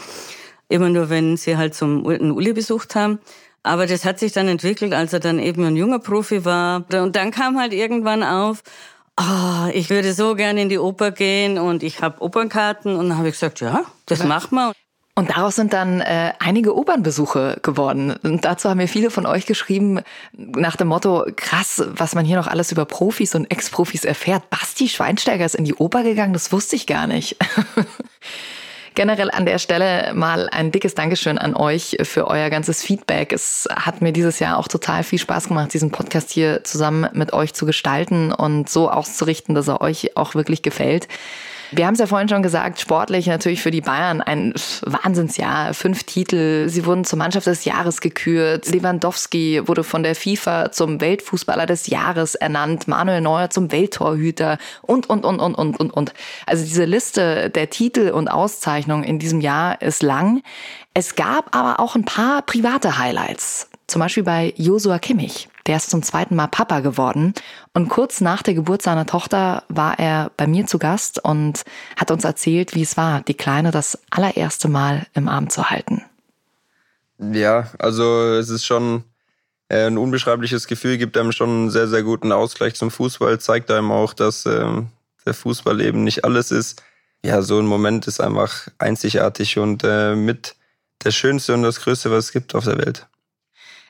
Speaker 14: Immer nur, wenn sie halt zum Uli besucht haben. Aber das hat sich dann entwickelt, als er dann eben ein junger Profi war. Und dann kam halt irgendwann auf, oh, ich würde so gerne in die Oper gehen und ich habe Opernkarten. Und dann habe ich gesagt, ja, das machen wir.
Speaker 2: Und daraus sind dann äh, einige Opernbesuche geworden. Und dazu haben mir viele von euch geschrieben, nach dem Motto, krass, was man hier noch alles über Profis und Ex-Profis erfährt. Basti Schweinsteiger ist in die Oper gegangen, das wusste ich gar nicht. Generell an der Stelle mal ein dickes Dankeschön an euch für euer ganzes Feedback. Es hat mir dieses Jahr auch total viel Spaß gemacht, diesen Podcast hier zusammen mit euch zu gestalten und so auszurichten, dass er euch auch wirklich gefällt. Wir haben es ja vorhin schon gesagt, sportlich natürlich für die Bayern ein Wahnsinnsjahr. Fünf Titel, sie wurden zur Mannschaft des Jahres gekürt. Lewandowski wurde von der FIFA zum Weltfußballer des Jahres ernannt. Manuel Neuer zum Welttorhüter und, und, und, und, und, und, und. Also diese Liste der Titel und Auszeichnungen in diesem Jahr ist lang. Es gab aber auch ein paar private Highlights. Zum Beispiel bei Josua Kimmich. Der ist zum zweiten Mal Papa geworden. Und kurz nach der Geburt seiner Tochter war er bei mir zu Gast und hat uns erzählt, wie es war, die Kleine das allererste Mal im Arm zu halten.
Speaker 8: Ja, also es ist schon äh, ein unbeschreibliches Gefühl, gibt einem schon einen sehr, sehr guten Ausgleich zum Fußball, zeigt einem auch, dass äh, der Fußball eben nicht alles ist. Ja, so ein Moment ist einfach einzigartig und äh, mit das Schönste und das Größte, was es gibt auf der Welt.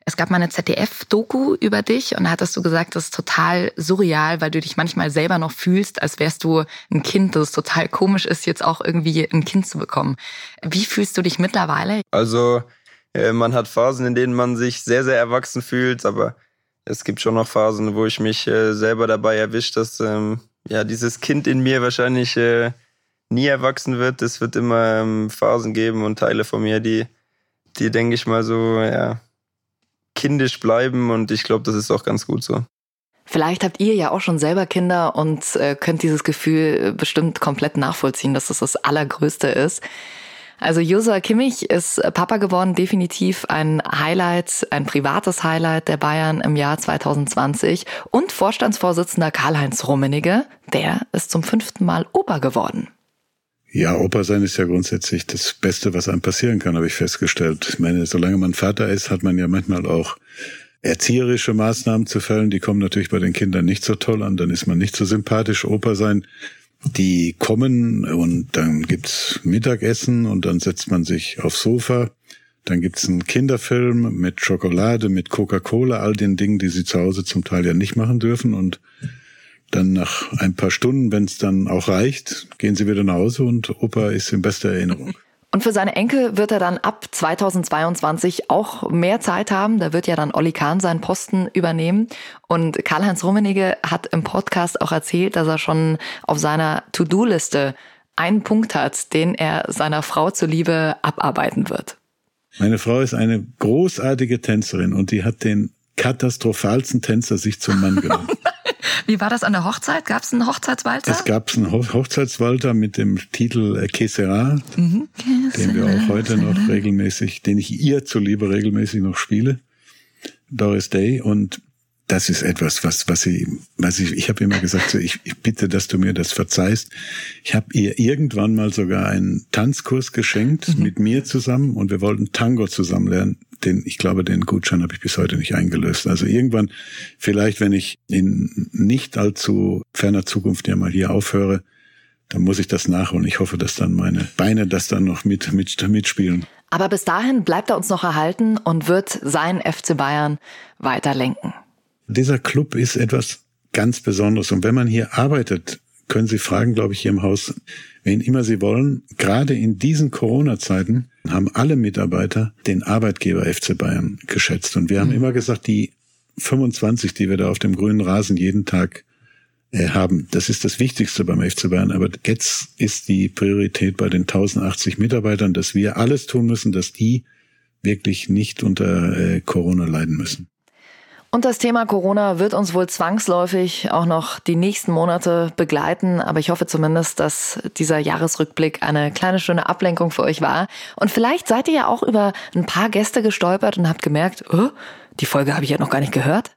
Speaker 2: Es gab mal eine ZDF-Doku über dich und da hattest du gesagt, das ist total surreal, weil du dich manchmal selber noch fühlst, als wärst du ein Kind, dass es total komisch ist, jetzt auch irgendwie ein Kind zu bekommen. Wie fühlst du dich mittlerweile?
Speaker 8: Also äh, man hat Phasen, in denen man sich sehr, sehr erwachsen fühlt, aber es gibt schon noch Phasen, wo ich mich äh, selber dabei erwischt, dass ähm, ja dieses Kind in mir wahrscheinlich äh, nie erwachsen wird. Es wird immer ähm, Phasen geben und Teile von mir, die, die denke ich mal so, ja, kindisch bleiben und ich glaube, das ist auch ganz gut so.
Speaker 2: Vielleicht habt ihr ja auch schon selber Kinder und äh, könnt dieses Gefühl bestimmt komplett nachvollziehen, dass das das Allergrößte ist. Also Josa Kimmich ist Papa geworden, definitiv ein Highlight, ein privates Highlight der Bayern im Jahr 2020 und Vorstandsvorsitzender Karl-Heinz Rummenigge, der ist zum fünften Mal Opa geworden.
Speaker 16: Ja, Opa sein ist ja grundsätzlich das Beste, was einem passieren kann, habe ich festgestellt. Ich meine, solange man Vater ist, hat man ja manchmal auch erzieherische Maßnahmen zu fällen. Die kommen natürlich bei den Kindern nicht so toll an. Dann ist man nicht so sympathisch. Opa sein die kommen und dann gibt's Mittagessen und dann setzt man sich aufs Sofa. Dann gibt's einen Kinderfilm mit Schokolade, mit Coca-Cola, all den Dingen, die sie zu Hause zum Teil ja nicht machen dürfen. Und dann nach ein paar Stunden, wenn es dann auch reicht, gehen sie wieder nach Hause und Opa ist in bester Erinnerung.
Speaker 2: Und für seine Enkel wird er dann ab 2022 auch mehr Zeit haben. Da wird ja dann Olli Kahn seinen Posten übernehmen. Und Karl-Heinz Rummenigge hat im Podcast auch erzählt, dass er schon auf seiner To-Do-Liste einen Punkt hat, den er seiner Frau zuliebe abarbeiten wird.
Speaker 16: Meine Frau ist eine großartige Tänzerin und die hat den katastrophalsten Tänzer sich zum Mann genommen.
Speaker 2: Wie war das an der Hochzeit? Gab es einen Hochzeitswalzer?
Speaker 16: Es gab einen Ho Hochzeitswalzer mit dem Titel äh, Kessera, mhm. den wir auch heute noch regelmäßig, den ich ihr zuliebe regelmäßig noch spiele. Doris Day und das ist etwas, was, was sie, was ich, ich habe immer gesagt, so, ich, ich bitte, dass du mir das verzeihst. Ich habe ihr irgendwann mal sogar einen Tanzkurs geschenkt mhm. mit mir zusammen und wir wollten Tango zusammen lernen. Den, ich glaube, den Gutschein habe ich bis heute nicht eingelöst. Also irgendwann, vielleicht, wenn ich in nicht allzu ferner Zukunft ja mal hier aufhöre, dann muss ich das nachholen. Ich hoffe, dass dann meine Beine das dann noch mit, mit mitspielen.
Speaker 2: Aber bis dahin bleibt er uns noch erhalten und wird sein FC Bayern weiter lenken.
Speaker 16: Dieser Club ist etwas ganz Besonderes. Und wenn man hier arbeitet, können Sie fragen, glaube ich, hier im Haus, wen immer Sie wollen. Gerade in diesen Corona-Zeiten haben alle Mitarbeiter den Arbeitgeber FC Bayern geschätzt. Und wir haben mhm. immer gesagt, die 25, die wir da auf dem grünen Rasen jeden Tag äh, haben, das ist das Wichtigste beim FC Bayern. Aber jetzt ist die Priorität bei den 1080 Mitarbeitern, dass wir alles tun müssen, dass die wirklich nicht unter äh, Corona leiden müssen.
Speaker 2: Und das Thema Corona wird uns wohl zwangsläufig auch noch die nächsten Monate begleiten. Aber ich hoffe zumindest, dass dieser Jahresrückblick eine kleine schöne Ablenkung für euch war. Und vielleicht seid ihr ja auch über ein paar Gäste gestolpert und habt gemerkt, oh, die Folge habe ich ja noch gar nicht gehört.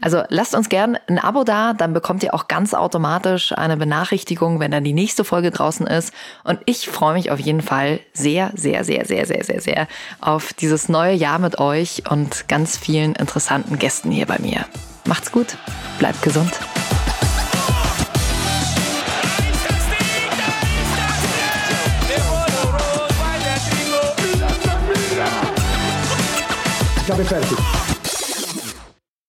Speaker 2: Also lasst uns gern ein Abo da, dann bekommt ihr auch ganz automatisch eine Benachrichtigung, wenn dann die nächste Folge draußen ist. Und ich freue mich auf jeden Fall sehr, sehr, sehr, sehr, sehr, sehr, sehr auf dieses neue Jahr mit euch und ganz vielen interessanten Gästen hier bei mir. Macht's gut, bleibt gesund.
Speaker 17: Ich habe fertig.